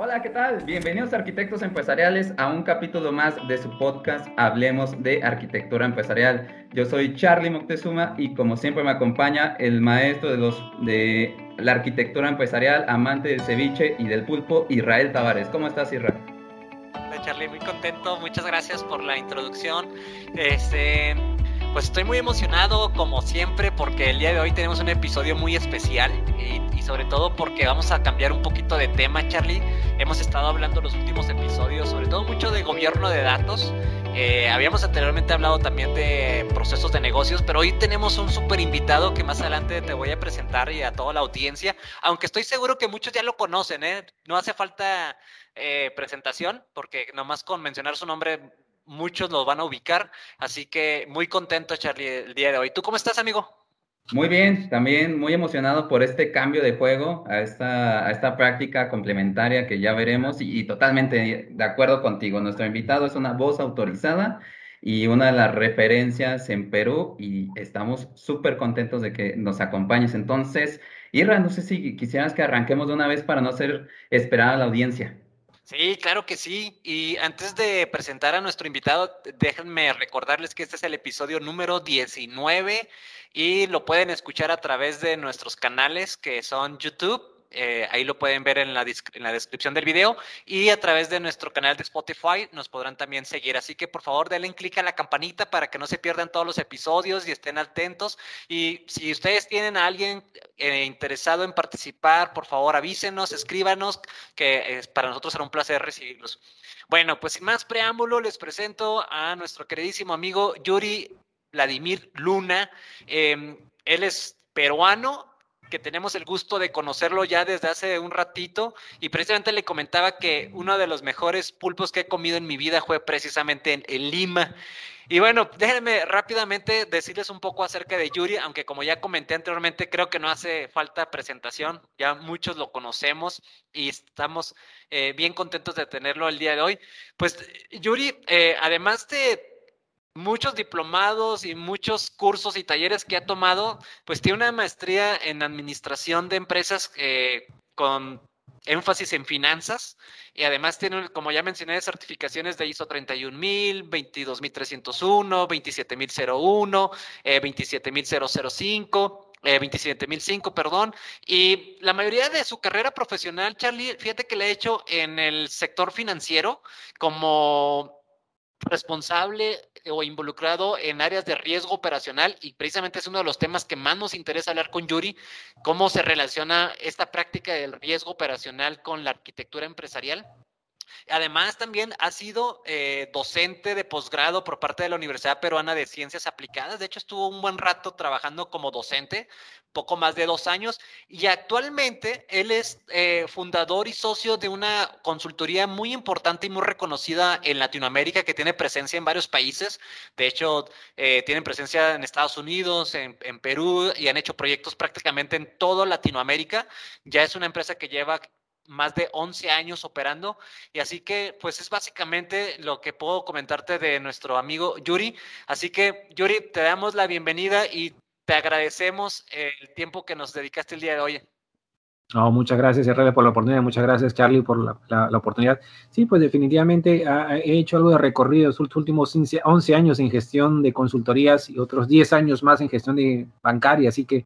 Hola, ¿qué tal? Bienvenidos arquitectos empresariales a un capítulo más de su podcast Hablemos de Arquitectura Empresarial. Yo soy Charlie Moctezuma y como siempre me acompaña el maestro de, los, de la arquitectura empresarial, amante del ceviche y del pulpo, Israel Tavares. ¿Cómo estás, Israel? Hola, Charlie, muy contento. Muchas gracias por la introducción. Este, pues estoy muy emocionado, como siempre, porque el día de hoy tenemos un episodio muy especial y, sobre todo porque vamos a cambiar un poquito de tema, Charlie. Hemos estado hablando los últimos episodios, sobre todo mucho de gobierno de datos. Eh, habíamos anteriormente hablado también de procesos de negocios, pero hoy tenemos un súper invitado que más adelante te voy a presentar y a toda la audiencia, aunque estoy seguro que muchos ya lo conocen, ¿eh? No hace falta eh, presentación, porque nomás con mencionar su nombre muchos los van a ubicar. Así que muy contento, Charlie, el día de hoy. ¿Tú cómo estás, amigo? Muy bien, también muy emocionado por este cambio de juego a esta, a esta práctica complementaria que ya veremos y, totalmente de acuerdo contigo. Nuestro invitado es una voz autorizada y una de las referencias en Perú y estamos súper contentos de que nos acompañes. Entonces, Irra, no sé si quisieras que arranquemos de una vez para no hacer esperar a la audiencia. Sí, claro que sí. Y antes de presentar a nuestro invitado, déjenme recordarles que este es el episodio número 19 y lo pueden escuchar a través de nuestros canales que son YouTube, eh, ahí lo pueden ver en la, descripción del video y a través de nuestro canal de Spotify nos podrán también seguir. Así que por favor denle clic a la campanita para que no se pierdan todos los episodios y estén atentos. Y si ustedes tienen a alguien eh, interesado en participar, por favor avísenos, escríbanos, que para nosotros será un placer recibirlos. Bueno, pues sin más preámbulo, les presento a nuestro queridísimo amigo Yuri Vladimir Luna. Em, él es peruano, que tenemos el gusto de conocerlo ya desde hace un ratito y precisamente le comentaba que uno de los mejores pulpos que he comido en mi vida fue precisamente en, Lima. Y bueno, déjenme rápidamente decirles un poco acerca de Yuri, aunque como ya comenté anteriormente, creo que no hace falta presentación, ya muchos lo conocemos y estamos eh, bien contentos de tenerlo el día de hoy. Pues Yuri, eh, además de muchos diplomados y muchos cursos y talleres que ha tomado, pues tiene una maestría en administración de empresas eh, con énfasis en finanzas y además tiene, como ya mencioné, certificaciones de ISO 31000, 22301, 27001, eh, 27005. 27005, perdón, y la mayoría de su carrera profesional, Charlie, fíjate que le ha hecho en el sector financiero como responsable o involucrado en áreas de riesgo operacional y precisamente es uno de los temas que más nos interesa hablar con Yuri, cómo se relaciona esta práctica del riesgo operacional con la arquitectura empresarial. Además, también ha sido eh, docente de posgrado por parte de la Universidad Peruana de Ciencias Aplicadas. De hecho, estuvo un buen rato trabajando como docente, poco más de dos años, y actualmente él es eh, fundador y socio de una consultoría muy importante y muy reconocida en Latinoamérica que tiene presencia en varios países. De hecho, eh, tienen presencia en Estados Unidos, en, en Perú, y han hecho proyectos prácticamente en toda Latinoamérica. Ya es una empresa que lleva más de 11 años operando. Y así que, pues es básicamente lo que puedo comentarte de nuestro amigo Yuri. Así que, Yuri, te damos la bienvenida y te agradecemos el tiempo que nos dedicaste el día de hoy. No, muchas gracias, RL, por la oportunidad. Muchas gracias, Charlie, por la, oportunidad. Sí, pues definitivamente he hecho algo de recorrido los últimos 11 años en gestión de consultorías y otros 10 años más en gestión de bancaria. Así que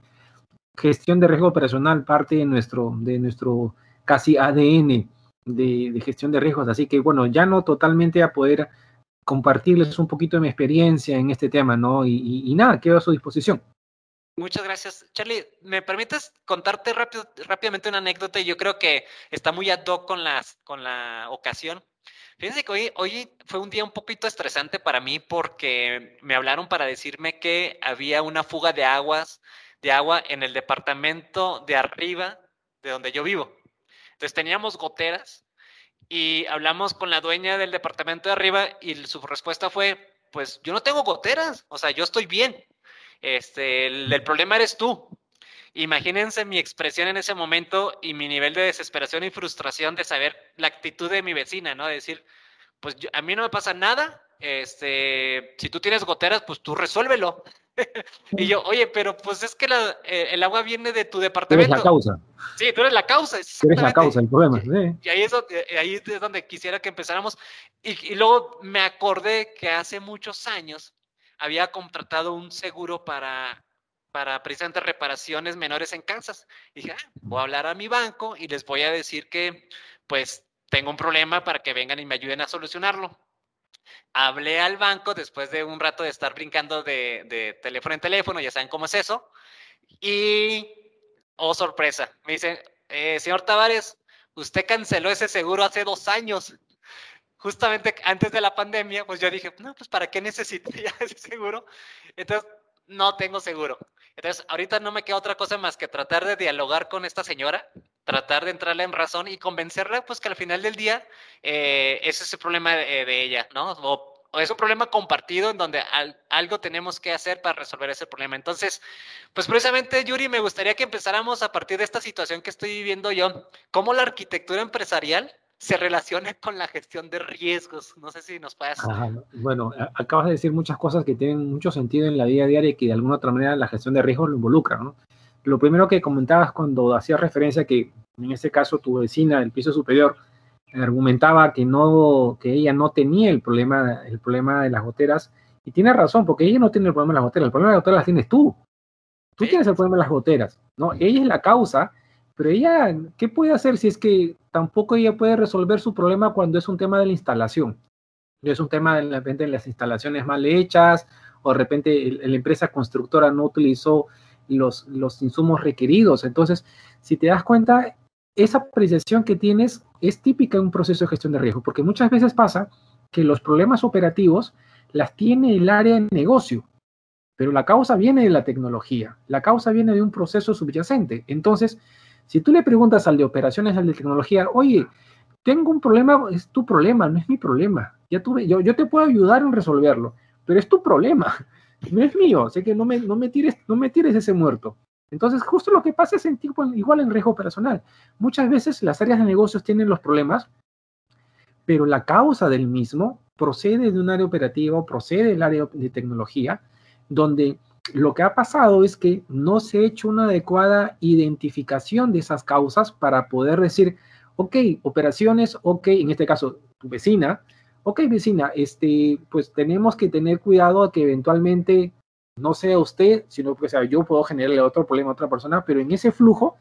gestión de riesgo operacional parte de nuestro, de nuestro casi ADN de, gestión de riesgos. Así que bueno, ya no totalmente a poder compartirles un poquito de mi experiencia en este tema, ¿no? Y, nada, quedo a su disposición. Muchas gracias. Charlie, ¿me permites contarte rápido, rápidamente una anécdota? Yo creo que está muy ad hoc con, las, con la ocasión. Fíjense que hoy, hoy fue un día un poquito estresante para mí porque me hablaron para decirme que había una fuga de aguas, de agua en el departamento de arriba de donde yo vivo. Entonces teníamos goteras y hablamos con la dueña del departamento de arriba y su respuesta fue, pues yo no tengo goteras, o sea, yo estoy bien. Este, el, problema eres tú. Imagínense mi expresión en ese momento y mi nivel de desesperación y frustración de saber la actitud de mi vecina, ¿no? De decir, pues a mí no me pasa nada, este, si tú tienes goteras, pues tú resuélvelo. y yo, oye, pero pues es que eh, el agua viene de tu departamento. Tú eres la causa. Sí, tú eres la causa. Tú eres la causa, el problema. Y, ahí, es donde, eh, ahí es donde quisiera que empezáramos. Y, y, luego me acordé que hace muchos años había contratado un seguro para, para precisamente reparaciones menores en Kansas. Y dije, ah, voy a hablar a mi banco y les voy a decir que pues tengo un problema para que vengan y me ayuden a solucionarlo. Hablé al banco después de un rato de estar brincando de, teléfono en teléfono, ya saben cómo es eso. Y, oh sorpresa, me dicen, eh, señor Tavares, usted canceló ese seguro hace dos años. Justamente antes de la pandemia, pues yo dije, no, pues ¿para qué necesito ya ese seguro? Entonces, no tengo seguro. Entonces, ahorita no me queda otra cosa más que tratar de dialogar con esta señora, tratar de entrarle en razón y convencerla, pues que al final del día eh, ese es el problema de, ella, ¿no? O, es un problema compartido en donde algo tenemos que hacer para resolver ese problema. Entonces, pues precisamente, Yuri, me gustaría que empezáramos a partir de esta situación que estoy viviendo yo, cómo la arquitectura empresarial se relaciona con la gestión de riesgos. No sé si nos puedes... bueno, acabas de decir muchas cosas que tienen mucho sentido en la vida diaria y que de alguna otra manera la gestión de riesgos lo involucra. ¿no? Lo primero que comentabas cuando hacías referencia que en este caso tu vecina del piso superior argumentaba que no que ella no tenía el problema el problema de las goteras y tiene razón porque ella no tiene el problema de las goteras el problema de las goteras las tienes tú. Tú tienes el problema de las goteras no ella es la causa pero ella, ¿qué puede hacer si es que tampoco ella puede resolver su problema cuando es un tema de la instalación? Es un tema de repente las instalaciones mal hechas o de repente la empresa constructora no utilizó los, los insumos requeridos. Entonces, si te das cuenta, esa apreciación que tienes es típica de un proceso de gestión de riesgo, porque muchas veces pasa que los problemas operativos las tiene el área de negocio, pero la causa viene de la tecnología, la causa viene de un proceso subyacente. Entonces, si tú le preguntas al de operaciones, al de tecnología, oye, tengo un problema, es tu problema, no es mi problema. Ya tuve, yo, yo te puedo ayudar en resolverlo, pero es tu problema, no es mío. Así que no me, no me, tires, no me tires ese muerto. Entonces, justo lo que pasa es en igual en riesgo personal. Muchas veces las áreas de negocios tienen los problemas, pero la causa del mismo procede de un área operativa o procede del área de tecnología, donde lo que ha pasado es que no se ha hecho una adecuada identificación de esas causas para poder decir, ok, operaciones, ok, en este caso, tu vecina, ok, vecina, este, pues tenemos que tener cuidado a que eventualmente no sea usted, sino que sea yo puedo generarle otro problema a otra persona, pero en ese flujo,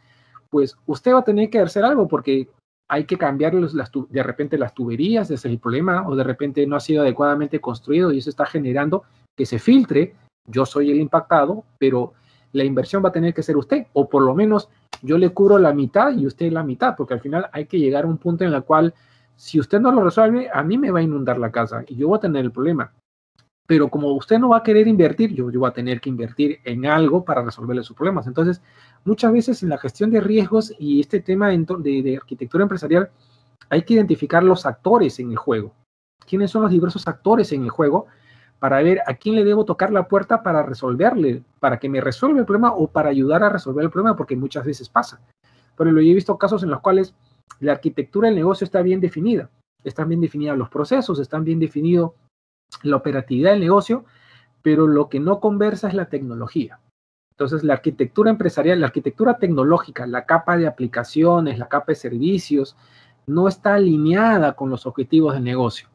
pues usted va a tener que hacer algo porque hay que cambiar de repente las tuberías, ese es el problema, o de repente no ha sido adecuadamente construido y eso está generando que se filtre. Yo soy el impactado, pero la inversión va a tener que ser usted, o por lo menos yo le cubro la mitad y usted la mitad, porque al final hay que llegar a un punto en el cual, si usted no lo resuelve, a mí me va a inundar la casa y yo voy a tener el problema. Pero como usted no va a querer invertir, yo, yo voy a tener que invertir en algo para resolverle sus problemas. Entonces, muchas veces en la gestión de riesgos y este tema de, arquitectura empresarial, hay que identificar los actores en el juego. ¿Quiénes son los diversos actores en el juego? para ver a quién le debo tocar la puerta para resolverle, para que me resuelva el problema o para ayudar a resolver el problema, porque muchas veces pasa. Pero yo he visto casos en los cuales la arquitectura del negocio está bien definida, están bien definidos los procesos, están bien definido la operatividad del negocio, pero lo que no conversa es la tecnología. Entonces, la arquitectura empresarial, la arquitectura tecnológica, la capa de aplicaciones, la capa de servicios, no está alineada con los objetivos del negocio.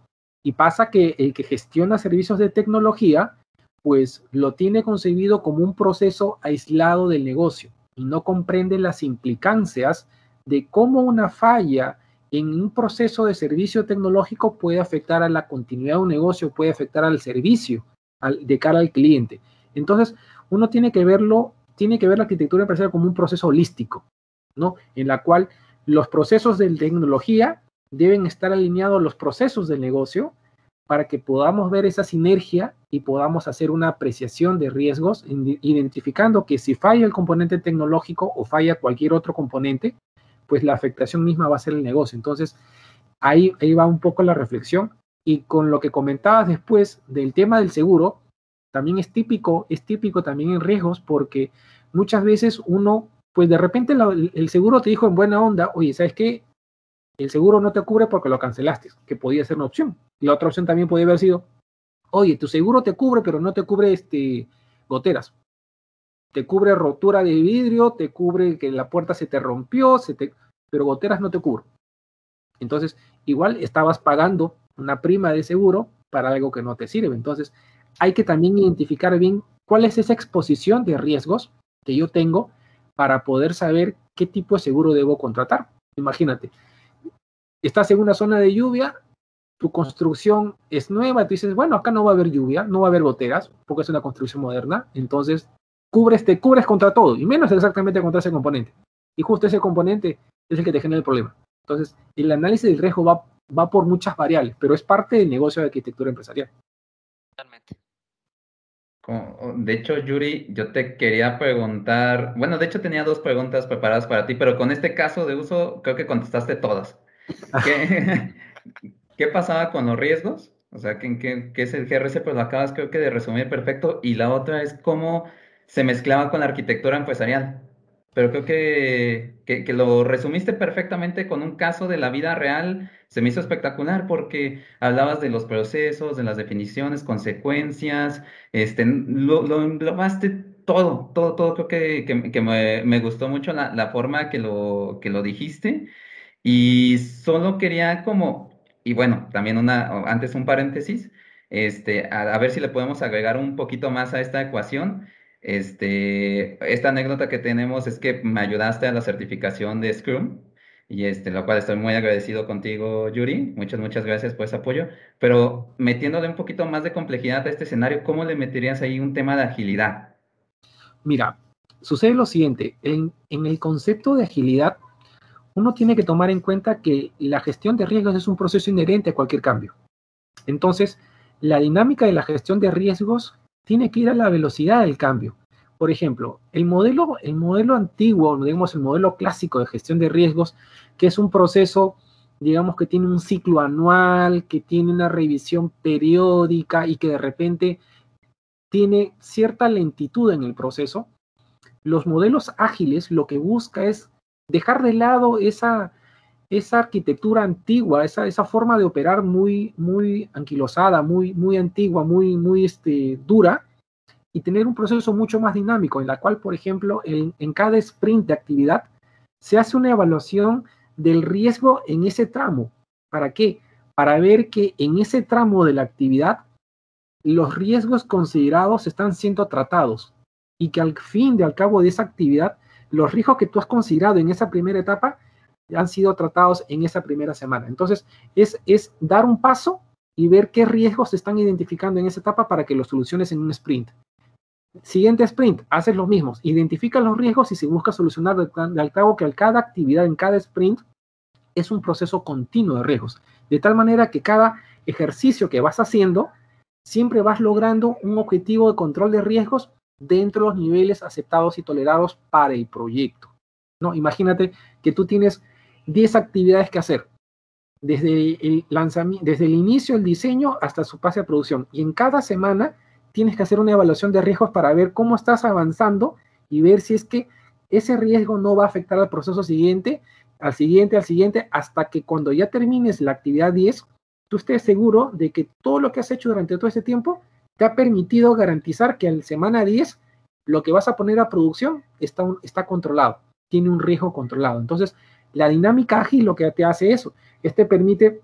Y pasa que el que gestiona servicios de tecnología, pues lo tiene concebido como un proceso aislado del negocio y no comprende las implicancias de cómo una falla en un proceso de servicio tecnológico puede afectar a la continuidad de un negocio, puede afectar al servicio de cara al cliente. Entonces, uno tiene que verlo, tiene que ver la arquitectura empresarial como un proceso holístico, ¿no? En la cual los procesos de tecnología deben estar alineados los procesos del negocio para que podamos ver esa sinergia y podamos hacer una apreciación de riesgos, identificando que si falla el componente tecnológico o falla cualquier otro componente, pues la afectación misma va a ser el negocio. Entonces, ahí, ahí va un poco la reflexión. Y con lo que comentabas después del tema del seguro, también es típico, es típico también en riesgos, porque muchas veces uno, pues de repente el seguro te dijo en buena onda, oye, ¿sabes qué? el seguro no te cubre porque lo cancelaste, que podía ser una opción. Y la otra opción también podría haber sido, oye, tu seguro te cubre, pero no te cubre este, goteras. Te cubre rotura de vidrio, te cubre que la puerta se te rompió, se te... pero goteras no te cubre. Entonces, igual estabas pagando una prima de seguro para algo que no te sirve. Entonces, hay que también identificar bien cuál es esa exposición de riesgos que yo tengo para poder saber qué tipo de seguro debo contratar. Imagínate, estás en una zona de lluvia, tu construcción es nueva, tú dices, bueno, acá no va a haber lluvia, no va a haber goteras, porque es una construcción moderna, entonces cubres, te cubres contra todo, y menos exactamente contra ese componente. Y justo ese componente es el que te genera el problema. Entonces, el análisis del riesgo va, va por muchas variables, pero es parte del negocio de arquitectura empresarial. Totalmente. De hecho, Yuri, yo te quería preguntar, bueno, de hecho tenía dos preguntas preparadas para ti, pero con este caso de uso creo que contestaste todas. ¿Qué, ¿qué pasaba con los riesgos? O sea, ¿qué, qué, qué es el GRC? Pues lo acabas creo que de resumir perfecto. Y la otra es cómo se mezclaba con la arquitectura empresarial pero creo que, que, lo resumiste perfectamente con un caso de la vida real. Se me hizo espectacular porque hablabas de los procesos, de las definiciones, consecuencias, este, lo, lo englobaste todo, todo, todo. Creo que, que me, gustó mucho la, la, forma que lo, que lo dijiste. Y solo quería como, y bueno, también una, antes un paréntesis, este, a, a ver si le podemos agregar un poquito más a esta ecuación. Este, esta anécdota que tenemos es que me ayudaste a la certificación de Scrum y este, lo cual estoy muy agradecido contigo, Yuri. Muchas, muchas gracias por ese apoyo. Pero metiéndole un poquito más de complejidad a este escenario, ¿cómo le meterías ahí un tema de agilidad? Mira, sucede lo siguiente, en, en el concepto de agilidad, uno tiene que tomar en cuenta que la gestión de riesgos es un proceso inherente a cualquier cambio. Entonces, la dinámica de la gestión de riesgos tiene que ir a la velocidad del cambio. Por ejemplo, el modelo, el modelo antiguo, digamos el modelo clásico de gestión de riesgos, que es un proceso, digamos que tiene un ciclo anual, que tiene una revisión periódica y que de repente tiene cierta lentitud en el proceso, los modelos ágiles lo que busca es dejar de lado esa, esa arquitectura antigua, esa, esa forma de operar muy, muy anquilosada, muy, muy antigua, muy, muy este, dura, y tener un proceso mucho más dinámico, en la cual, por ejemplo, en, cada sprint de actividad se hace una evaluación del riesgo en ese tramo. ¿Para qué? Para ver que en ese tramo de la actividad los riesgos considerados están siendo tratados y que al fin de al cabo de esa actividad, los riesgos que tú has considerado en esa primera etapa han sido tratados en esa primera semana. Entonces, es, es dar un paso y ver qué riesgos se están identificando en esa etapa para que los soluciones en un sprint. Siguiente sprint, haces lo mismo, identifica los riesgos y se busca solucionar de, al cabo que cada actividad en cada sprint es un proceso continuo de riesgos, de tal manera que cada ejercicio que vas haciendo siempre vas logrando un objetivo de control de riesgos dentro de los niveles aceptados y tolerados para el proyecto. ¿no? Imagínate que tú tienes 10 actividades que hacer, desde el lanzamiento, desde el inicio del diseño hasta su pase a producción. Y en cada semana tienes que hacer una evaluación de riesgos para ver cómo estás avanzando y ver si es que ese riesgo no va a afectar al proceso siguiente, al siguiente, al siguiente, hasta que cuando ya termines la actividad 10, tú estés seguro de que todo lo que has hecho durante todo ese tiempo te ha permitido garantizar que al semana 10 lo que vas a poner a producción está, está controlado, tiene un riesgo controlado. Entonces, la dinámica ágil lo que te hace eso, este permite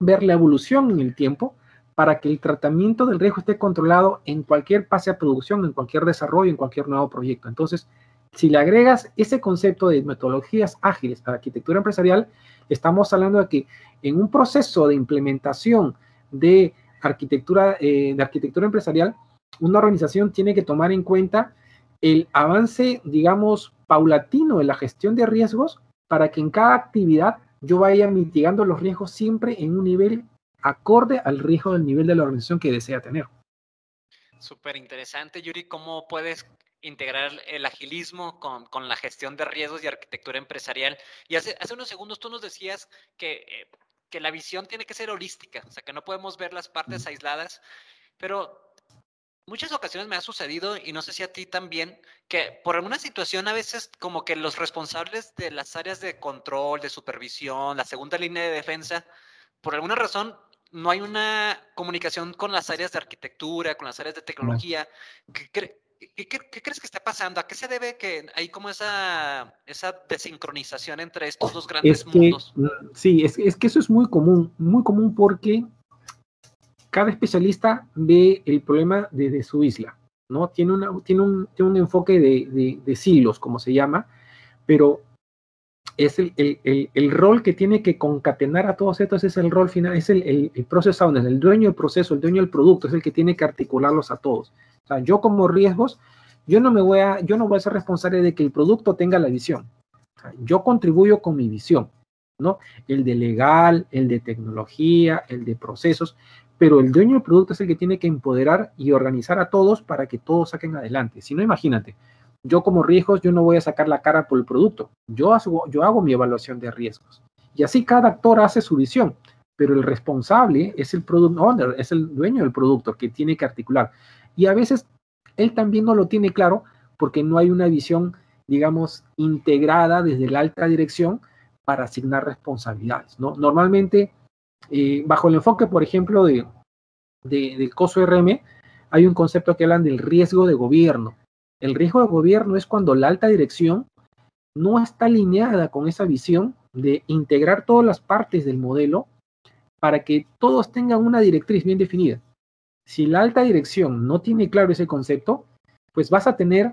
ver la evolución en el tiempo para que el tratamiento del riesgo esté controlado en cualquier pase a producción, en cualquier desarrollo, en cualquier nuevo proyecto. Entonces, si le agregas ese concepto de metodologías ágiles a la arquitectura empresarial, estamos hablando de que en un proceso de implementación de arquitectura, eh, de arquitectura empresarial, una organización tiene que tomar en cuenta el avance, digamos, paulatino de la gestión de riesgos para que en cada actividad yo vaya mitigando los riesgos siempre en un nivel acorde al riesgo del nivel de la organización que desea tener. Súper interesante, Yuri, ¿cómo puedes integrar el agilismo con, con, la gestión de riesgos y arquitectura empresarial? Y hace, hace unos segundos tú nos decías que, eh, que la visión tiene que ser holística, o sea, que no podemos ver las partes aisladas, pero muchas ocasiones me ha sucedido, y no sé si a ti también, que por alguna situación a veces como que los responsables de las áreas de control, de supervisión, la segunda línea de defensa, por alguna razón no hay una comunicación con las áreas de arquitectura, con las áreas de tecnología, que, ¿qué, crees que está pasando? ¿A qué se debe que hay como esa, esa desincronización entre estos dos grandes mundos? Mm, sí, es, es, que eso es muy común, muy común porque cada especialista ve el problema desde su isla, ¿no? Tiene, tiene, un, tiene un enfoque de, de, silos, como se llama, pero es el, el, el, rol que tiene que concatenar a todos estos, es el rol final, es el, el, el process owner, el dueño del proceso, el dueño del producto, es el que tiene que articularlos a todos. O sea, yo como riesgos, yo no me voy a, yo no voy a ser responsable de que el producto tenga la visión. yo contribuyo con mi visión, ¿no? El de legal, el de tecnología, el de procesos, pero el dueño del producto es el que tiene que empoderar y organizar a todos para que todos saquen adelante. Si no, imagínate, yo como riesgos, yo no voy a sacar la cara por el producto, yo hago, mi evaluación de riesgos. Y así cada actor hace su visión, pero el responsable es el product owner, es el dueño del producto que tiene que articular. Y a veces él también no lo tiene claro porque no hay una visión, digamos, integrada desde la alta dirección para asignar responsabilidades. ¿no? Normalmente bajo el enfoque, por ejemplo, de, del COSO RM, hay un concepto que hablan del riesgo de gobierno. El riesgo de gobierno es cuando la alta dirección no está alineada con esa visión de integrar todas las partes del modelo para que todos tengan una directriz bien definida. Si la alta dirección no tiene claro ese concepto, pues vas a tener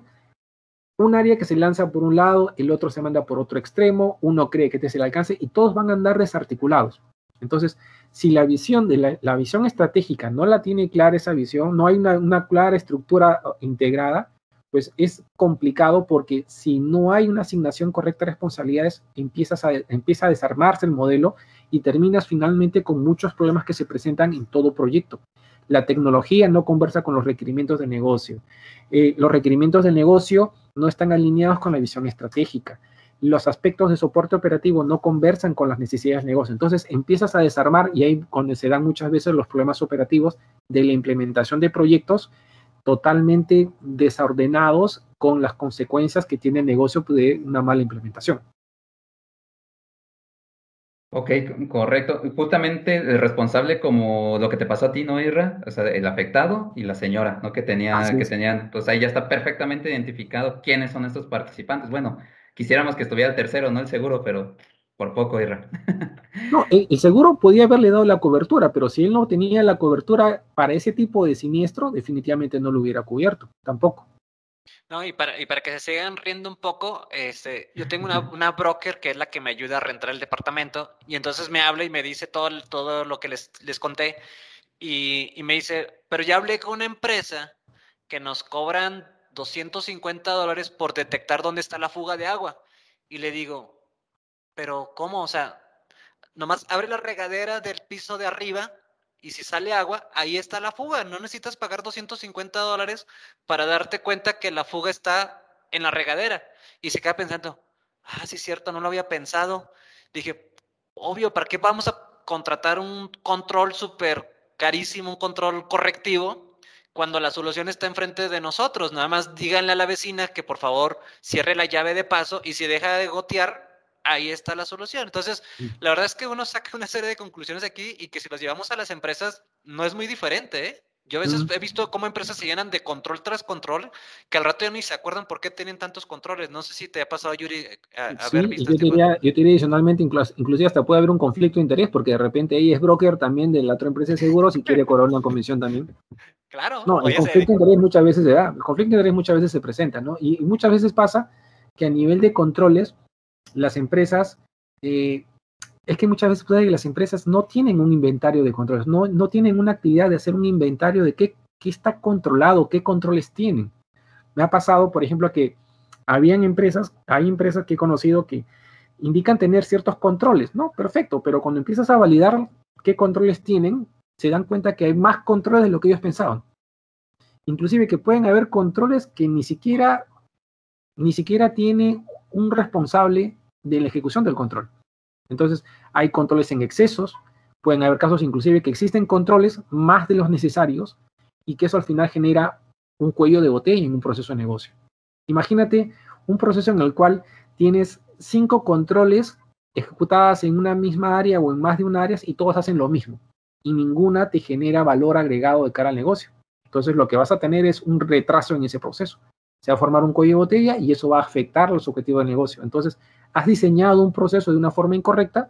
un área que se lanza por un lado, el otro se manda por otro extremo, uno cree que te es el alcance y todos van a andar desarticulados. Entonces, si la visión de la, visión estratégica no la tiene clara esa visión, no hay una, clara estructura integrada, pues es complicado porque si no hay una asignación correcta de responsabilidades, empiezas a, empieza a desarmarse el modelo y terminas finalmente con muchos problemas que se presentan en todo proyecto. La tecnología no conversa con los requerimientos de negocio. Eh, los requerimientos de negocio no están alineados con la visión estratégica los aspectos de soporte operativo no conversan con las necesidades del negocio. Entonces empiezas a desarmar y ahí cuando se dan muchas veces los problemas operativos de la implementación de proyectos totalmente desordenados con las consecuencias que tiene el negocio de una mala implementación. Ok, correcto. Justamente el responsable como lo que te pasó a ti, ¿no, Irra? O sea, el afectado y la señora, ¿no? Que tenía, que tenían, pues ahí ya está perfectamente identificado quiénes son estos participantes. Bueno, quisiéramos que estuviera el tercero, no el seguro, pero por poco, Irra. No, el, seguro podía haberle dado la cobertura, pero si él no tenía la cobertura para ese tipo de siniestro, definitivamente no lo hubiera cubierto, tampoco. No, y para, y para que se sigan riendo un poco, este, yo tengo una, una, broker que es la que me ayuda a rentar el departamento, y entonces me habla y me dice todo, todo lo que les, les conté, y, y me dice, pero ya hablé con una empresa que nos cobran 250 dólares por detectar dónde está la fuga de agua. Y le digo, pero ¿cómo? O sea, nomás abre la regadera del piso de arriba y si sale agua, ahí está la fuga. No necesitas pagar 250 dólares para darte cuenta que la fuga está en la regadera. Y se queda pensando, ah, sí cierto, no lo había pensado. Dije, obvio, ¿para qué vamos a contratar un control súper carísimo, un control correctivo? Cuando la solución está enfrente de nosotros. Nada más díganle a la vecina que por favor cierre la llave de paso y si deja de gotear, ahí está la solución. Entonces, la verdad es que uno saca una serie de conclusiones aquí y que si las llevamos a las empresas no es muy diferente, ¿eh? Yo a veces he visto cómo empresas se llenan de control tras control, que al rato ya ni se acuerdan por qué tienen tantos controles. No sé si te ha pasado, Yuri, a, ver Yo diría, yo diría adicionalmente, inclusive hasta puede haber un conflicto de interés, porque de repente ella es broker también de la otra empresa de seguros y quiere cobrar una comisión también. Claro. No, el conflicto de interés muchas veces se da, el conflicto de interés muchas veces se presenta, ¿no? Y, muchas veces pasa que a nivel de controles, las empresas eh, es que muchas veces las empresas no tienen un inventario de controles, no, no tienen una actividad de hacer un inventario de qué, qué está controlado, qué controles tienen. Me ha pasado, por ejemplo, que habían empresas, hay empresas que he conocido que indican tener ciertos controles, ¿no? Perfecto, pero cuando empiezas a validar qué controles tienen, se dan cuenta que hay más controles de lo que ellos pensaban. Inclusive que pueden haber controles que ni siquiera, ni siquiera tiene un responsable de la ejecución del control. Entonces, hay controles en excesos, pueden haber casos inclusive que existen controles más de los necesarios y que eso al final genera un cuello de botella en un proceso de negocio. Imagínate un proceso en el cual tienes cinco controles ejecutadas en una misma área o en más de una área y todos hacen lo mismo y ninguna te genera valor agregado de cara al negocio. Entonces lo que vas a tener es un retraso en ese proceso. Se va a formar un cuello de botella y eso va a afectar los objetivos del negocio. Entonces has diseñado un proceso de una forma incorrecta,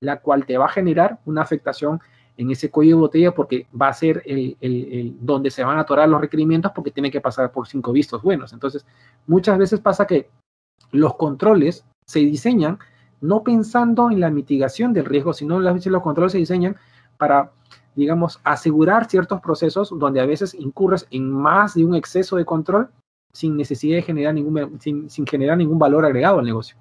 la cual te va a generar una afectación en ese cuello de botella porque va a ser el, el, donde se van a atorar los requerimientos porque tiene que pasar por cinco vistos buenos. Entonces, muchas veces pasa que los controles se diseñan no pensando en la mitigación del riesgo, sino las veces los controles se diseñan para, digamos, asegurar ciertos procesos donde a veces incurres en más de un exceso de control sin necesidad de generar ningún, sin, generar ningún valor agregado al negocio.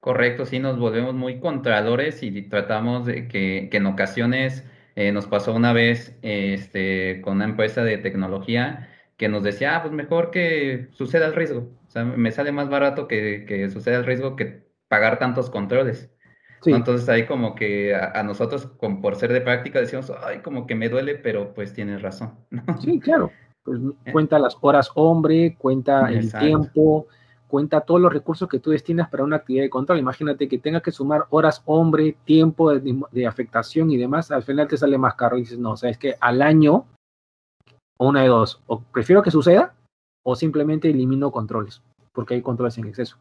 Correcto, sí, nos volvemos muy contradores y tratamos de que, que en ocasiones eh, nos pasó una vez este, con una empresa de tecnología que nos decía, ah, pues mejor que suceda el riesgo. O sea, me sale más barato que, que suceda el riesgo que pagar tantos controles. Entonces ahí como que a, nosotros, con, por ser de práctica, decimos, ay, como que me duele, pero pues tienes razón. Sí, claro. Pues, eh. cuenta las horas hombre, cuenta el tiempo, cuenta todos los recursos que tú destinas para una actividad de control. Imagínate que tengas que sumar horas hombre, tiempo de, afectación y demás, al final te sale más caro y dices, no, o sea, es que al año, una de dos, o prefiero que suceda o simplemente elimino controles, porque hay controles en exceso.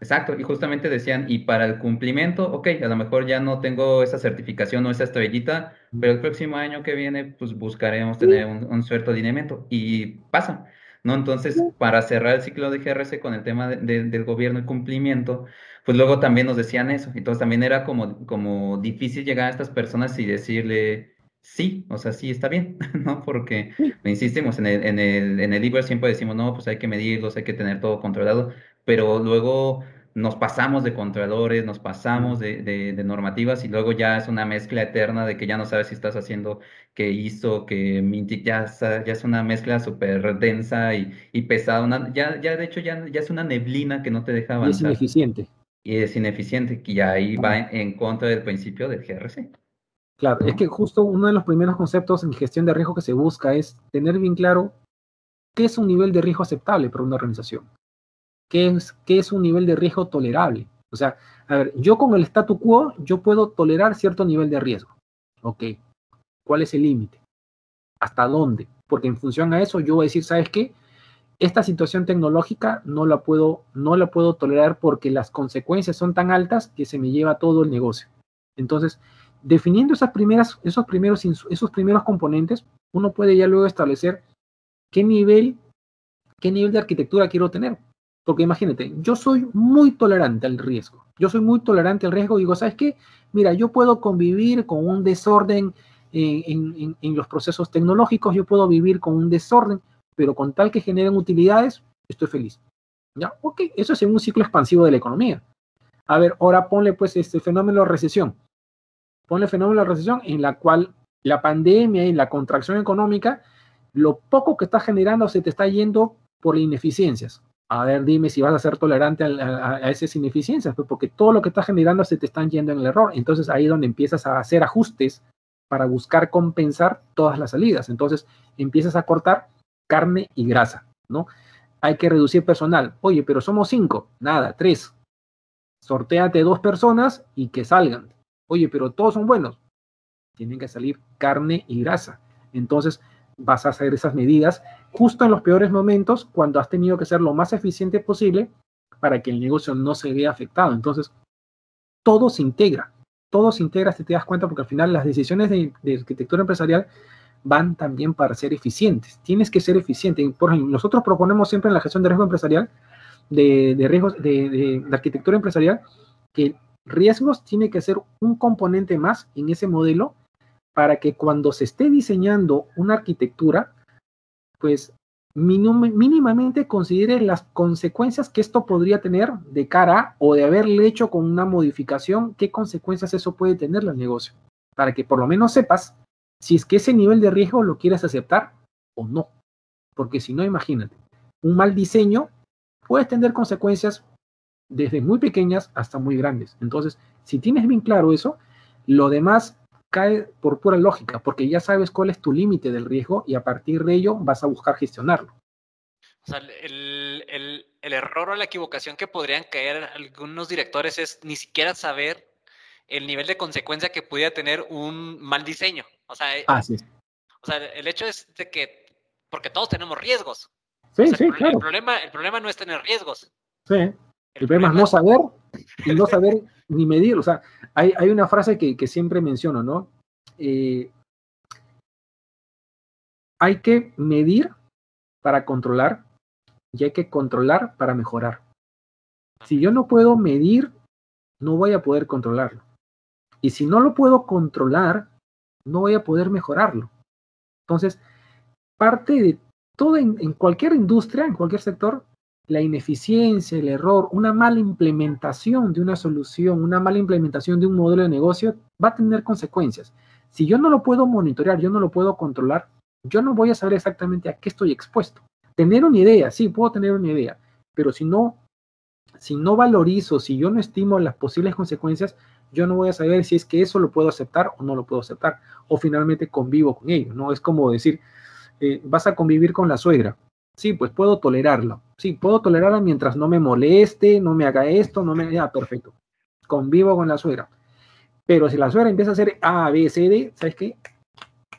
Exacto, y justamente decían, y para el cumplimiento, ok, a lo mejor ya no tengo esa certificación o esa estrellita, pero el próximo año que viene, pues buscaremos tener un, cierto alineamiento. Y pasa. ¿no? Entonces, para cerrar el ciclo de GRC con el tema del gobierno y cumplimiento, pues luego también nos decían eso. Entonces también era como, como difícil llegar a estas personas y decirle, sí, o sea, sí está bien, ¿no? Porque insistimos, en el, en el, en el siempre decimos, no, pues hay que medirlos, hay que tener todo controlado, pero luego nos pasamos de controladores, nos pasamos de, normativas y luego ya es una mezcla eterna de que ya no sabes si estás haciendo que hizo, que Mintic, ya, ya es una mezcla súper densa y, pesada, ya, ya de hecho ya, ya es una neblina que no te deja avanzar. Y es ineficiente. Y es ineficiente, y ahí va en, contra del principio del GRC. Claro, es que justo uno de los primeros conceptos en gestión de riesgo que se busca es tener bien claro qué es un nivel de riesgo aceptable para una organización. ¿Qué es, qué es un nivel de riesgo tolerable? O sea, a ver, yo con el statu quo, yo puedo tolerar cierto nivel de riesgo. Ok, ¿cuál es el límite? ¿Hasta dónde? Porque en función a eso yo voy a decir, ¿sabes qué? Esta situación tecnológica no la puedo, no la puedo tolerar porque las consecuencias son tan altas que se me lleva todo el negocio. Entonces, definiendo esas primeras, esos, primeros, esos primeros componentes, uno puede ya luego establecer qué nivel, qué nivel de arquitectura quiero tener. Porque imagínate, yo soy muy tolerante al riesgo. Yo soy muy tolerante al riesgo digo, ¿sabes qué? Mira, yo puedo convivir con un desorden en, los procesos tecnológicos, yo puedo vivir con un desorden, pero con tal que generen utilidades, estoy feliz. ¿Ya? Ok, eso es en un ciclo expansivo de la economía. A ver, ahora ponle pues este fenómeno de recesión. Ponle fenómeno de recesión en la cual la pandemia y la contracción económica, lo poco que está generando se te está yendo por ineficiencias a ver, dime si vas a ser tolerante a, esas ineficiencias, pues porque todo lo que estás generando se te están yendo en el error. Entonces ahí es donde empiezas a hacer ajustes para buscar compensar todas las salidas. Entonces empiezas a cortar carne y grasa, ¿no? Hay que reducir personal. Oye, pero somos cinco. Nada, tres. Sortéate dos personas y que salgan. Oye, pero todos son buenos. Tienen que salir carne y grasa. Entonces, vas a hacer esas medidas justo en los peores momentos cuando has tenido que ser lo más eficiente posible para que el negocio no se vea afectado. Entonces, todo se integra, todo se integra si te das cuenta porque al final las decisiones de, arquitectura empresarial van también para ser eficientes. Tienes que ser eficiente. Por ejemplo, nosotros proponemos siempre en la gestión de riesgo empresarial, de, riesgos de, arquitectura empresarial, que riesgos tiene que ser un componente más en ese modelo para que cuando se esté diseñando una arquitectura, pues mínimamente considere las consecuencias que esto podría tener de cara o de haberle hecho con una modificación, qué consecuencias eso puede tener al negocio, para que por lo menos sepas si es que ese nivel de riesgo lo quieres aceptar o no. Porque si no, imagínate, un mal diseño puede tener consecuencias desde muy pequeñas hasta muy grandes. Entonces, si tienes bien claro eso, lo demás cae por pura lógica, porque ya sabes cuál es tu límite del riesgo y a partir de ello vas a buscar gestionarlo. O sea, el, error o la equivocación que podrían caer algunos directores es ni siquiera saber el nivel de consecuencia que pudiera tener un mal diseño. O sea, O sea, el hecho es de que, porque todos tenemos riesgos. Sí, sí, el, claro. el, problema, el problema no es tener riesgos. Sí. El, el problema, es no saber y no saber ni medir. O sea, hay, hay una frase que, que siempre menciono, ¿no? Eh, hay que medir para controlar y hay que controlar para mejorar. Si yo no puedo medir, no voy a poder controlarlo. Y si no lo puedo controlar, no voy a poder mejorarlo. Entonces, parte de todo en, en cualquier industria, en cualquier sector, la ineficiencia, el error, una mala implementación de una solución, una mala implementación de un modelo de negocio va a tener consecuencias. Si yo no lo puedo monitorear, yo no lo puedo controlar, yo no voy a saber exactamente a qué estoy expuesto. Tener una idea, sí, puedo tener una idea, pero si no, si no valorizo, si yo no estimo las posibles consecuencias, yo no voy a saber si es que eso lo puedo aceptar o no lo puedo aceptar, o finalmente convivo con ello, ¿no? Es como decir, eh, vas a convivir con la suegra, sí, pues puedo tolerarlo, sí, puedo tolerarla mientras no me moleste, no me haga esto, no me, ya, perfecto, convivo con la suegra. Pero si la suegra empieza a hacer A, B, C, D, ¿sabes qué?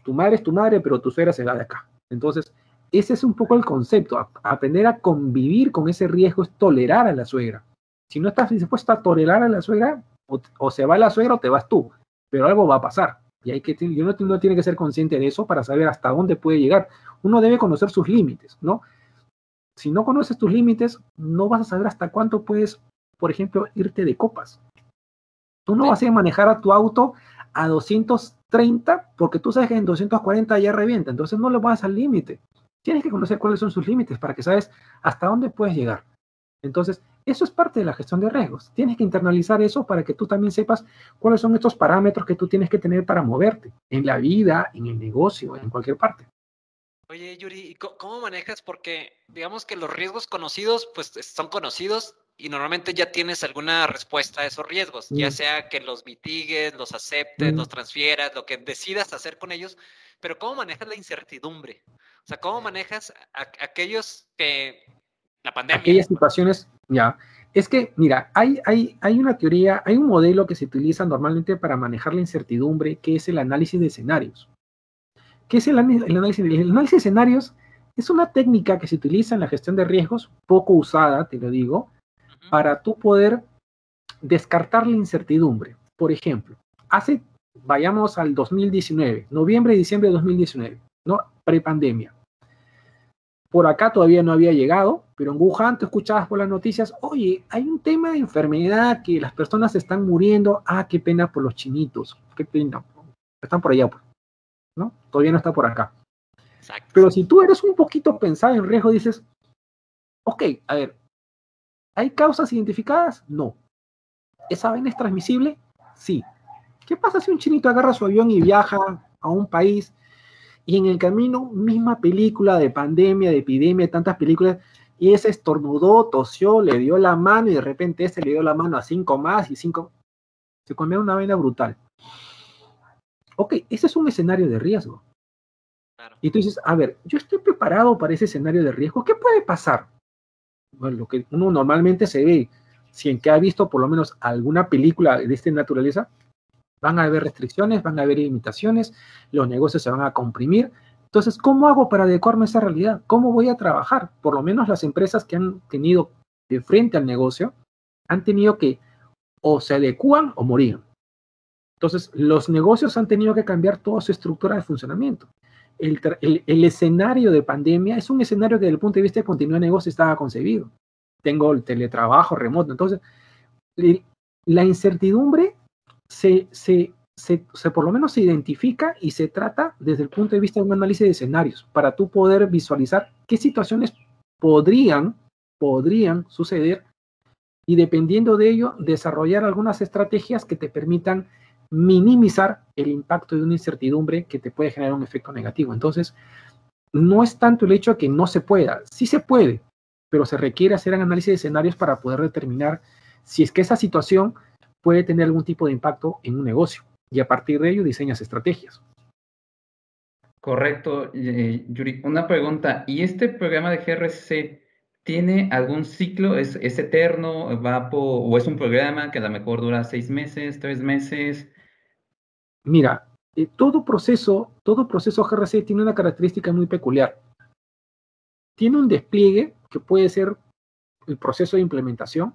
Tu madre es tu madre, pero tu suegra se va de acá. Entonces, ese es un poco el concepto. Aprender a convivir con ese riesgo es tolerar a la suegra. Si no estás dispuesto a tolerar a la suegra, o, se va la suegra o te vas tú. Pero algo va a pasar. Y hay que, uno tiene que ser consciente de eso para saber hasta dónde puede llegar. Uno debe conocer sus límites, ¿no? Si no conoces tus límites, no vas a saber hasta cuánto puedes, por ejemplo, irte de copas. Tú no vas a manejar a tu auto a 230 porque tú sabes que en 240 ya revienta, entonces no le vas al límite. Tienes que conocer cuáles son sus límites para que sabes hasta dónde puedes llegar. Entonces, eso es parte de la gestión de riesgos. Tienes que internalizar eso para que tú también sepas cuáles son estos parámetros que tú tienes que tener para moverte en la vida, en el negocio, en cualquier parte. Oye, Yuri, ¿cómo manejas? Porque digamos que los riesgos conocidos, pues son conocidos y normalmente ya tienes alguna respuesta a esos riesgos, mm. ya sea que los mitigues, los aceptes, mm. los transfieras, lo que decidas hacer con ellos, pero ¿cómo manejas la incertidumbre? O sea, ¿cómo manejas a, a aquellos que la pandemia... Aquellas situaciones, ya. Es que, mira, hay, hay, hay una teoría, hay un modelo que se utiliza normalmente para manejar la incertidumbre, que es el análisis de escenarios. ¿Qué es el, el análisis? El análisis de escenarios es una técnica que se utiliza en la gestión de riesgos, poco usada, te lo digo, para tú poder descartar la incertidumbre. Por ejemplo, hace, vayamos al 2019, noviembre y diciembre de 2019, ¿no? Prepandemia. Por acá todavía no había llegado, pero en Wuhan te escuchabas por las noticias, oye, hay un tema de enfermedad que las personas están muriendo, ah, qué pena por los chinitos, qué pena, están por allá, pues, ¿no? Todavía no está por acá. Exacto. Pero si tú eres un poquito pensado en riesgo, dices, ok, a ver, ¿Hay causas identificadas? No. ¿Esa vaina es transmisible? Sí. ¿Qué pasa si un chinito agarra su avión y viaja a un país y en el camino, misma película de pandemia, de epidemia, tantas películas, y ese estornudó, tosió, le dio la mano y de repente ese le dio la mano a cinco más y cinco... Se comió una vaina brutal. Ok, ese es un escenario de riesgo. Claro. Y tú dices, a ver, yo estoy preparado para ese escenario de riesgo. ¿Qué puede pasar? bueno, lo que uno normalmente se ve, si en que ha visto por lo menos alguna película de esta naturaleza, van a haber restricciones, van a haber limitaciones, los negocios se van a comprimir. Entonces, ¿cómo hago para adecuarme a esa realidad? ¿Cómo voy a trabajar? Por lo menos las empresas que han tenido de frente al negocio han tenido que o se adecuan o morir. Entonces, los negocios han tenido que cambiar toda su estructura de funcionamiento el, escenario de pandemia es un escenario que desde el punto de vista de continuidad de negocio estaba concebido. Tengo el teletrabajo remoto. Entonces, la incertidumbre se, se, se, se, por lo menos se identifica y se trata desde el punto de vista de un análisis de escenarios para tú poder visualizar qué situaciones podrían, podrían suceder y dependiendo de ello, desarrollar algunas estrategias que te permitan minimizar el impacto de una incertidumbre que te puede generar un efecto negativo. Entonces, no es tanto el hecho de que no se pueda, sí se puede, pero se requiere hacer un análisis de escenarios para poder determinar si es que esa situación puede tener algún tipo de impacto en un negocio y a partir de ello diseñas estrategias. Correcto, Yuri. Una pregunta, ¿y este programa de GRC tiene algún ciclo? ¿Es, es eterno? ¿Va o es un programa que a lo mejor dura seis meses, tres meses? Mira, eh, todo proceso, todo proceso GRC tiene una característica muy peculiar. Tiene un despliegue que puede ser el proceso de implementación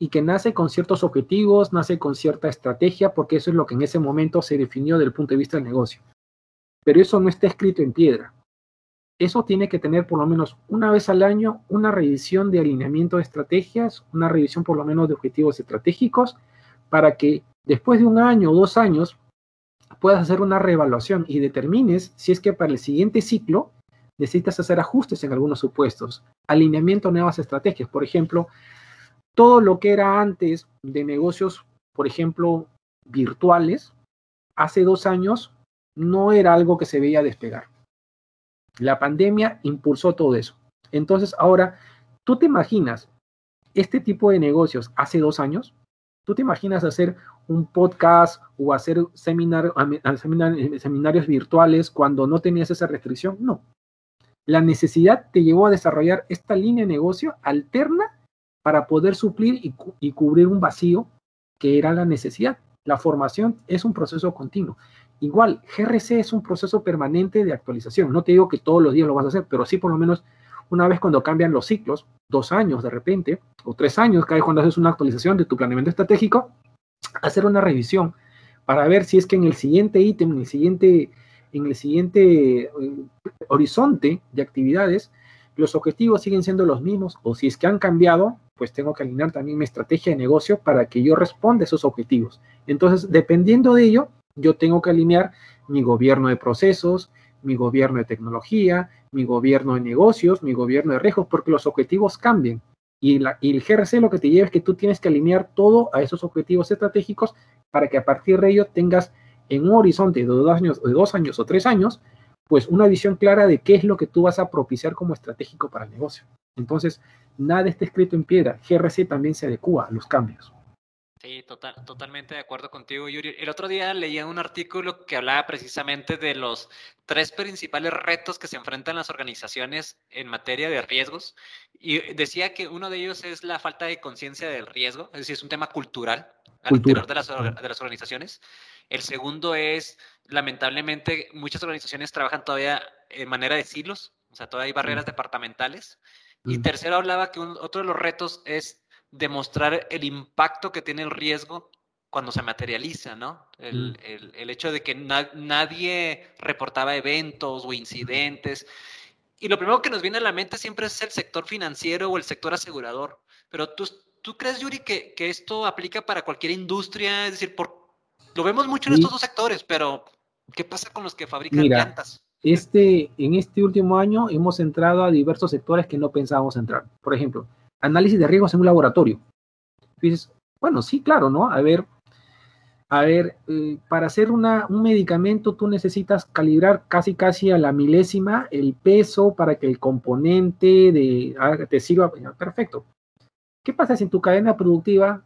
y que nace con ciertos objetivos, nace con cierta estrategia, porque eso es lo que en ese momento se definió desde el punto de vista del negocio. Pero eso no está escrito en piedra. Eso tiene que tener por lo menos una vez al año una revisión de alineamiento de estrategias, una revisión por lo menos de objetivos estratégicos, para que después de un año o dos años puedas hacer una reevaluación y determines si es que para el siguiente ciclo necesitas hacer ajustes en algunos supuestos, alineamiento a nuevas estrategias. Por ejemplo, todo lo que era antes de negocios, por ejemplo, virtuales, hace dos años no era algo que se veía despegar. La pandemia impulsó todo eso. Entonces, ahora, ¿tú te imaginas este tipo de negocios hace dos años? ¿Tú te imaginas hacer un podcast o hacer seminar, seminarios virtuales cuando no tenías esa restricción? No. La necesidad te llevó a desarrollar esta línea de negocio alterna para poder suplir y, cubrir un vacío que era la necesidad. La formación es un proceso continuo. Igual, GRC es un proceso permanente de actualización. No te digo que todos los días lo vas a hacer, pero sí por lo menos una vez cuando cambian los ciclos, dos años de repente, o tres años, cada vez cuando haces una actualización de tu planeamiento estratégico, hacer una revisión para ver si es que en el siguiente ítem, en el siguiente en el siguiente eh, horizonte de actividades, los objetivos siguen siendo los mismos o si es que han cambiado, pues tengo que alinear también mi estrategia de negocio para que yo responda a esos objetivos. Entonces, dependiendo de ello, yo tengo que alinear mi gobierno de procesos, mi gobierno de tecnología, mi gobierno de negocios, mi gobierno de riesgos, porque los objetivos cambian. Y, la, y el GRC lo que te lleva es que tú tienes que alinear todo a esos objetivos estratégicos para que a partir de ello tengas en un horizonte de dos años, de dos años o tres años, pues una visión clara de qué es lo que tú vas a propiciar como estratégico para el negocio. Entonces, nada está escrito en piedra. GRC también se adecua a los cambios. Sí, total, totalmente de acuerdo contigo, Yuri. El otro día leía un artículo que hablaba precisamente de los tres principales retos que se enfrentan las organizaciones en materia de riesgos y decía que uno de ellos es la falta de conciencia del riesgo, es decir, es un tema cultural al interior de las, de las organizaciones. El segundo es, lamentablemente, muchas organizaciones trabajan todavía en manera de silos, o sea, todavía hay barreras departamentales. Y tercero, hablaba que otro de los retos es demostrar el impacto que tiene el riesgo cuando se materializa, ¿no? El, hecho de que nadie reportaba eventos o incidentes. Y lo primero que nos viene a la mente siempre es el sector financiero o el sector asegurador. Pero tú, ¿tú crees, Yuri, que, que esto aplica para cualquier industria? Es decir, ¿por lo vemos mucho en estos dos sectores, pero ¿qué pasa con los que fabrican llantas? Este, en este último año hemos entrado a diversos sectores que no pensábamos entrar. Por ejemplo, análisis de riesgos en un laboratorio. Dices, bueno, sí, claro, ¿no? A ver, a ver, eh, para hacer una, un medicamento tú necesitas calibrar casi casi a la milésima el peso para que el componente de, ah, te sirva. Perfecto. ¿Qué pasa si en tu cadena productiva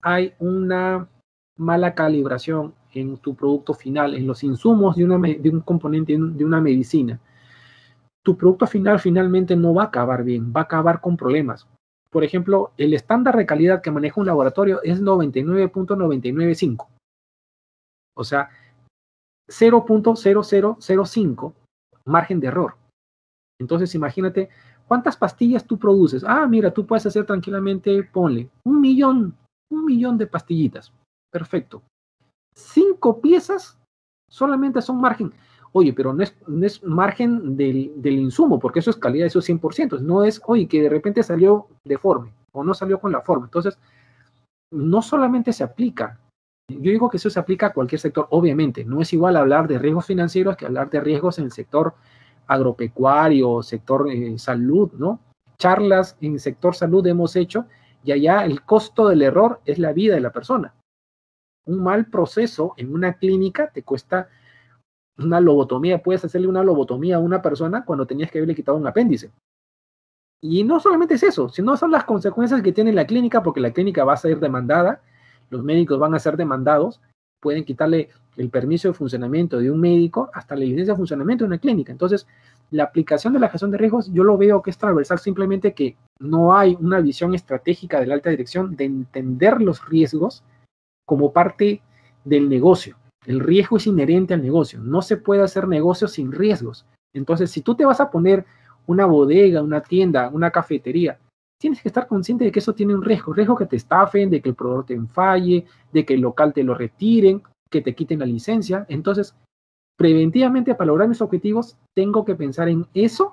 hay una mala calibración en tu producto final, en los insumos de un componente de una medicina, tu producto final finalmente no va a acabar bien, va a acabar con problemas. Por ejemplo, el estándar de calidad que maneja un laboratorio es 99.995. O sea, 0.0005 margen de error. Entonces, imagínate cuántas pastillas tú produces. Ah, mira, tú puedes hacer tranquilamente, ponle un millón, un millón de pastillitas perfecto. Cinco piezas solamente son margen. Oye, pero no es, no es margen del, del, insumo, porque eso es calidad, eso es 100%. No es, oye, que de repente salió deforme o no salió con la forma. Entonces, no solamente se aplica, yo digo que eso se aplica a cualquier sector, obviamente. No es igual hablar de riesgos financieros que hablar de riesgos en el sector agropecuario, sector eh, salud, ¿no? Charlas en sector salud hemos hecho y allá el costo del error es la vida de la persona un mal proceso en una clínica te cuesta una lobotomía. Puedes hacerle una lobotomía a una persona cuando tenías que haberle quitado un apéndice. Y no solamente es eso, sino son las consecuencias que tiene la clínica, porque la clínica va a ser demandada, los médicos van a ser demandados, pueden quitarle el permiso de funcionamiento de un médico hasta la licencia de funcionamiento de una clínica. Entonces, la aplicación de la gestión de riesgos, yo lo veo que es transversal, simplemente que no hay una visión estratégica de la alta dirección de entender los riesgos como parte del negocio. El riesgo es inherente al negocio. No se puede hacer negocio sin riesgos. Entonces, si tú te vas a poner una bodega, una tienda, una cafetería, tienes que estar consciente de que eso tiene un riesgo. Riesgo que te estafen, de que el proveedor te falle, de que el local te lo retiren, que te quiten la licencia. Entonces, preventivamente para lograr mis objetivos, tengo que pensar en eso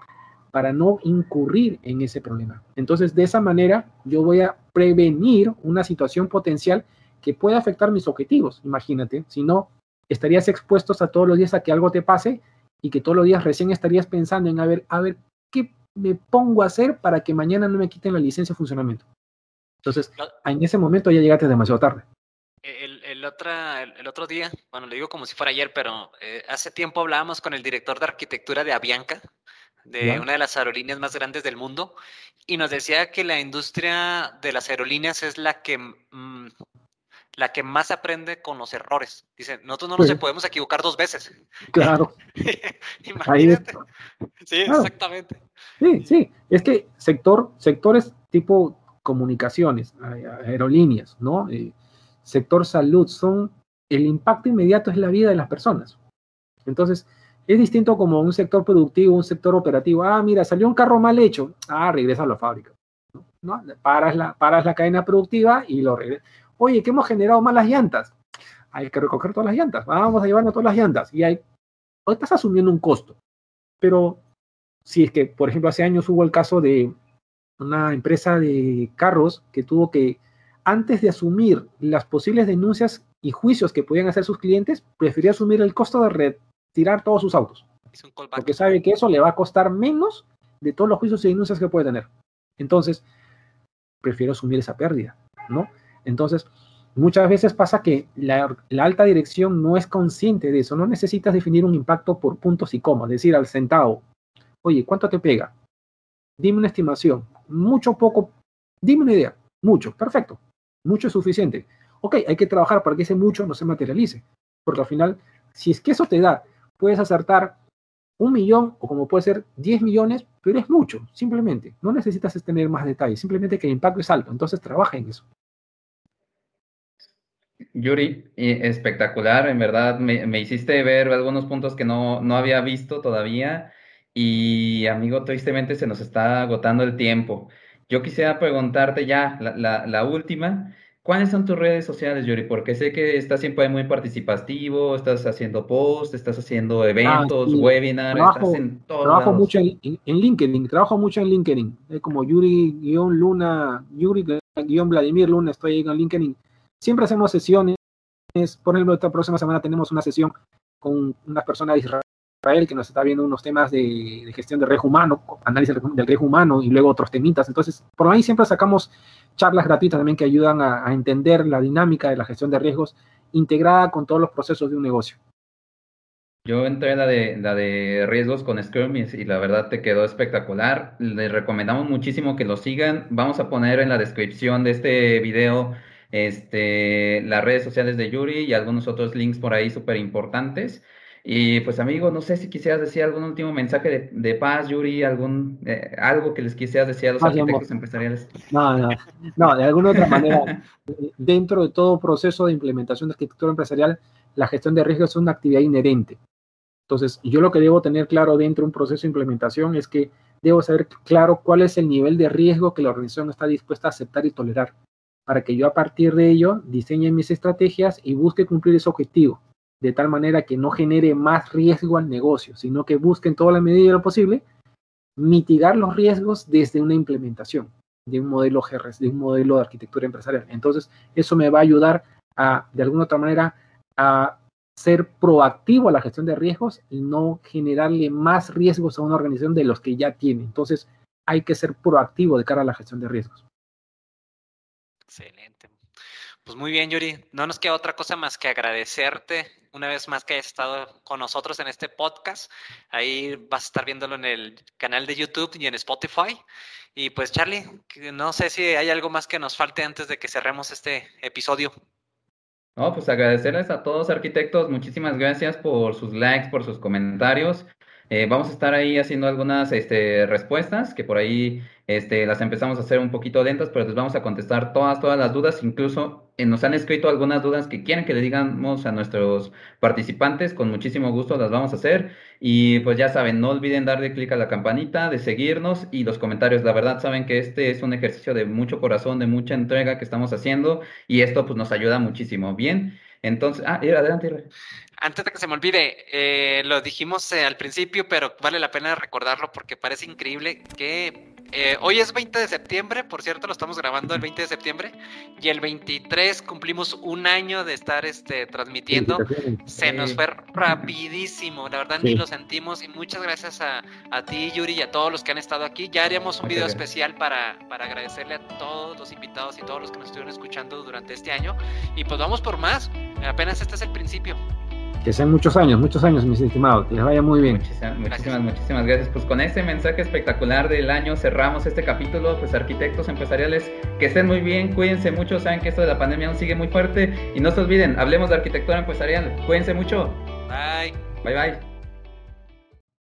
para no incurrir en ese problema. Entonces, de esa manera, yo voy a prevenir una situación potencial que pueda afectar mis objetivos. Imagínate, si no, estarías expuestos a todos los días a que algo te pase y que todos los días recién estarías pensando en a ver, a ver, ¿qué me pongo a hacer para que mañana no me quiten la licencia de funcionamiento? Entonces, en ese momento ya llegaste demasiado tarde. El, el, el, otro día, bueno, lo digo como si fuera ayer, pero eh, hace tiempo hablábamos con el director de arquitectura de Avianca, de una de las aerolíneas más grandes del mundo, y nos decía que la industria de las aerolíneas es la que, mm, la que más aprende con los errores. Dice, nosotros no nos podemos equivocar dos veces. Claro. Imagínate. Sí, exactamente. Sí, sí. Es que sector, sectores tipo comunicaciones, aerolíneas, ¿no? Eh, sector salud, son el impacto inmediato es la vida de las personas. Entonces, es distinto como un sector productivo, un sector operativo. Ah, mira, salió un carro mal hecho. Ah, regresa a la fábrica. ¿no? Paras, la, paras la cadena productiva y lo regresas. Oye, que hemos generado malas llantas. Hay que recoger todas las llantas. Vamos a llevarnos todas las llantas. Y hay, o estás asumiendo un costo. Pero si es que, por ejemplo, hace años hubo el caso de una empresa de carros que tuvo que antes de asumir las posibles denuncias y juicios que podían hacer sus clientes, prefirió asumir el costo de retirar todos sus autos. Porque sabe que eso le va a costar menos de todos los juicios y denuncias que puede tener. Entonces, prefiero asumir esa pérdida, ¿no? Entonces, muchas veces pasa que la, alta dirección no es consciente de eso. No necesitas definir un impacto por puntos y comas, decir al centavo, oye, ¿cuánto te pega? Dime una estimación. Mucho, poco, dime una idea. Mucho, perfecto. Mucho es suficiente. Ok, hay que trabajar para que ese mucho no se materialice. Porque al final, si es que eso te da, puedes acertar un millón o como puede ser 10 millones, pero es mucho, simplemente. No necesitas tener más detalles, simplemente que el impacto es alto. Entonces trabaja en eso. Yuri, espectacular, en verdad me, hiciste ver algunos puntos que no, no había visto todavía y amigo, tristemente se nos está agotando el tiempo. Yo quisiera preguntarte ya la, última. ¿Cuáles son tus redes sociales, Yuri? Porque sé que estás siempre muy participativo, estás haciendo posts, estás haciendo ah, eventos, webinars, trabajo, estás en todo. Trabajo mucho en, LinkedIn, trabajo mucho en LinkedIn. Es como Yuri-Luna, Yuri-Vladimir Luna, estoy en LinkedIn. Siempre hacemos sesiones. Por ejemplo, esta próxima semana tenemos una sesión con una persona de Israel que nos está viendo unos temas de, gestión de riesgo humano, análisis del riesgo humano y luego otros temitas. Entonces, por ahí siempre sacamos charlas gratuitas también que ayudan a, entender la dinámica de la gestión de riesgos integrada con todos los procesos de un negocio. Yo entré la de, la de riesgos con Scrum y, la verdad te quedó espectacular. Les recomendamos muchísimo que lo sigan. Vamos a poner en la descripción de este video este, las redes sociales de Yuri y algunos otros links por ahí súper importantes. Y pues amigo, no sé si quisieras decir algún último mensaje de, paz, Yuri, algún eh, algo que les quisieras decir a los arquitectos empresariales. No, no, no, de alguna otra manera, dentro de todo proceso de implementación de arquitectura empresarial, la gestión de riesgos es una actividad inherente. Entonces, yo lo que debo tener claro dentro de un proceso de implementación es que debo saber claro cuál es el nivel de riesgo que la organización está dispuesta a aceptar y tolerar, para que yo a partir de ello diseñe mis estrategias y busque cumplir ese objetivo de tal manera que no genere más riesgo al negocio, sino que busque en toda la medida de lo posible mitigar los riesgos desde una implementación de un modelo GRS, de un modelo de arquitectura empresarial. Entonces, eso me va a ayudar a, de alguna otra manera, a ser proactivo a la gestión de riesgos y no generarle más riesgos a una organización de los que ya tiene. Entonces, hay que ser proactivo de cara a la gestión de riesgos. Excelente. Pues muy bien, Yuri. No nos queda otra cosa más que agradecerte una vez más que hayas estado con nosotros en este podcast. Ahí vas a estar viéndolo en el canal de YouTube y en Spotify. Y pues, Charlie, no sé si hay algo más que nos falte antes de que cerremos este episodio. No, pues agradecerles a todos arquitectos. Muchísimas gracias por sus likes, por sus comentarios. Eh, vamos a estar ahí haciendo algunas este, respuestas que por ahí este, las empezamos a hacer un poquito lentas, pero les vamos a contestar todas, todas las dudas, incluso nos han escrito algunas dudas que quieren que le digamos a nuestros participantes, con muchísimo gusto las vamos a hacer. Y pues ya saben, no olviden darle clic a la campanita, de seguirnos y los comentarios. La verdad saben que este es un ejercicio de mucho corazón, de mucha entrega que estamos haciendo y esto pues nos ayuda muchísimo. Bien, entonces, ah, adelante. Antes de que se me olvide, eh, lo dijimos eh, al principio, pero vale la pena recordarlo porque parece increíble que eh, hoy es 20 de septiembre, por cierto, lo estamos grabando el 20 de septiembre, y el 23 cumplimos un año de estar este, transmitiendo. Se nos fue rapidísimo, la verdad ni lo sentimos, y muchas gracias a, a, ti, Yuri, y a todos los que han estado aquí. Ya haríamos un video especial para, para agradecerle a todos los invitados y todos los que nos estuvieron escuchando durante este año. Y pues vamos por más, apenas este es el principio. Que sean muchos años, muchos años, mis estimados. Que les vaya muy bien. Muchísimas, muchísimas, muchísimas gracias. Pues con este mensaje espectacular del año cerramos este capítulo. Pues arquitectos empresariales, que estén muy bien, cuídense mucho. Saben que esto de la pandemia aún sigue muy fuerte. Y no se olviden, hablemos de arquitectura empresarial. Cuídense mucho. Bye. Bye bye.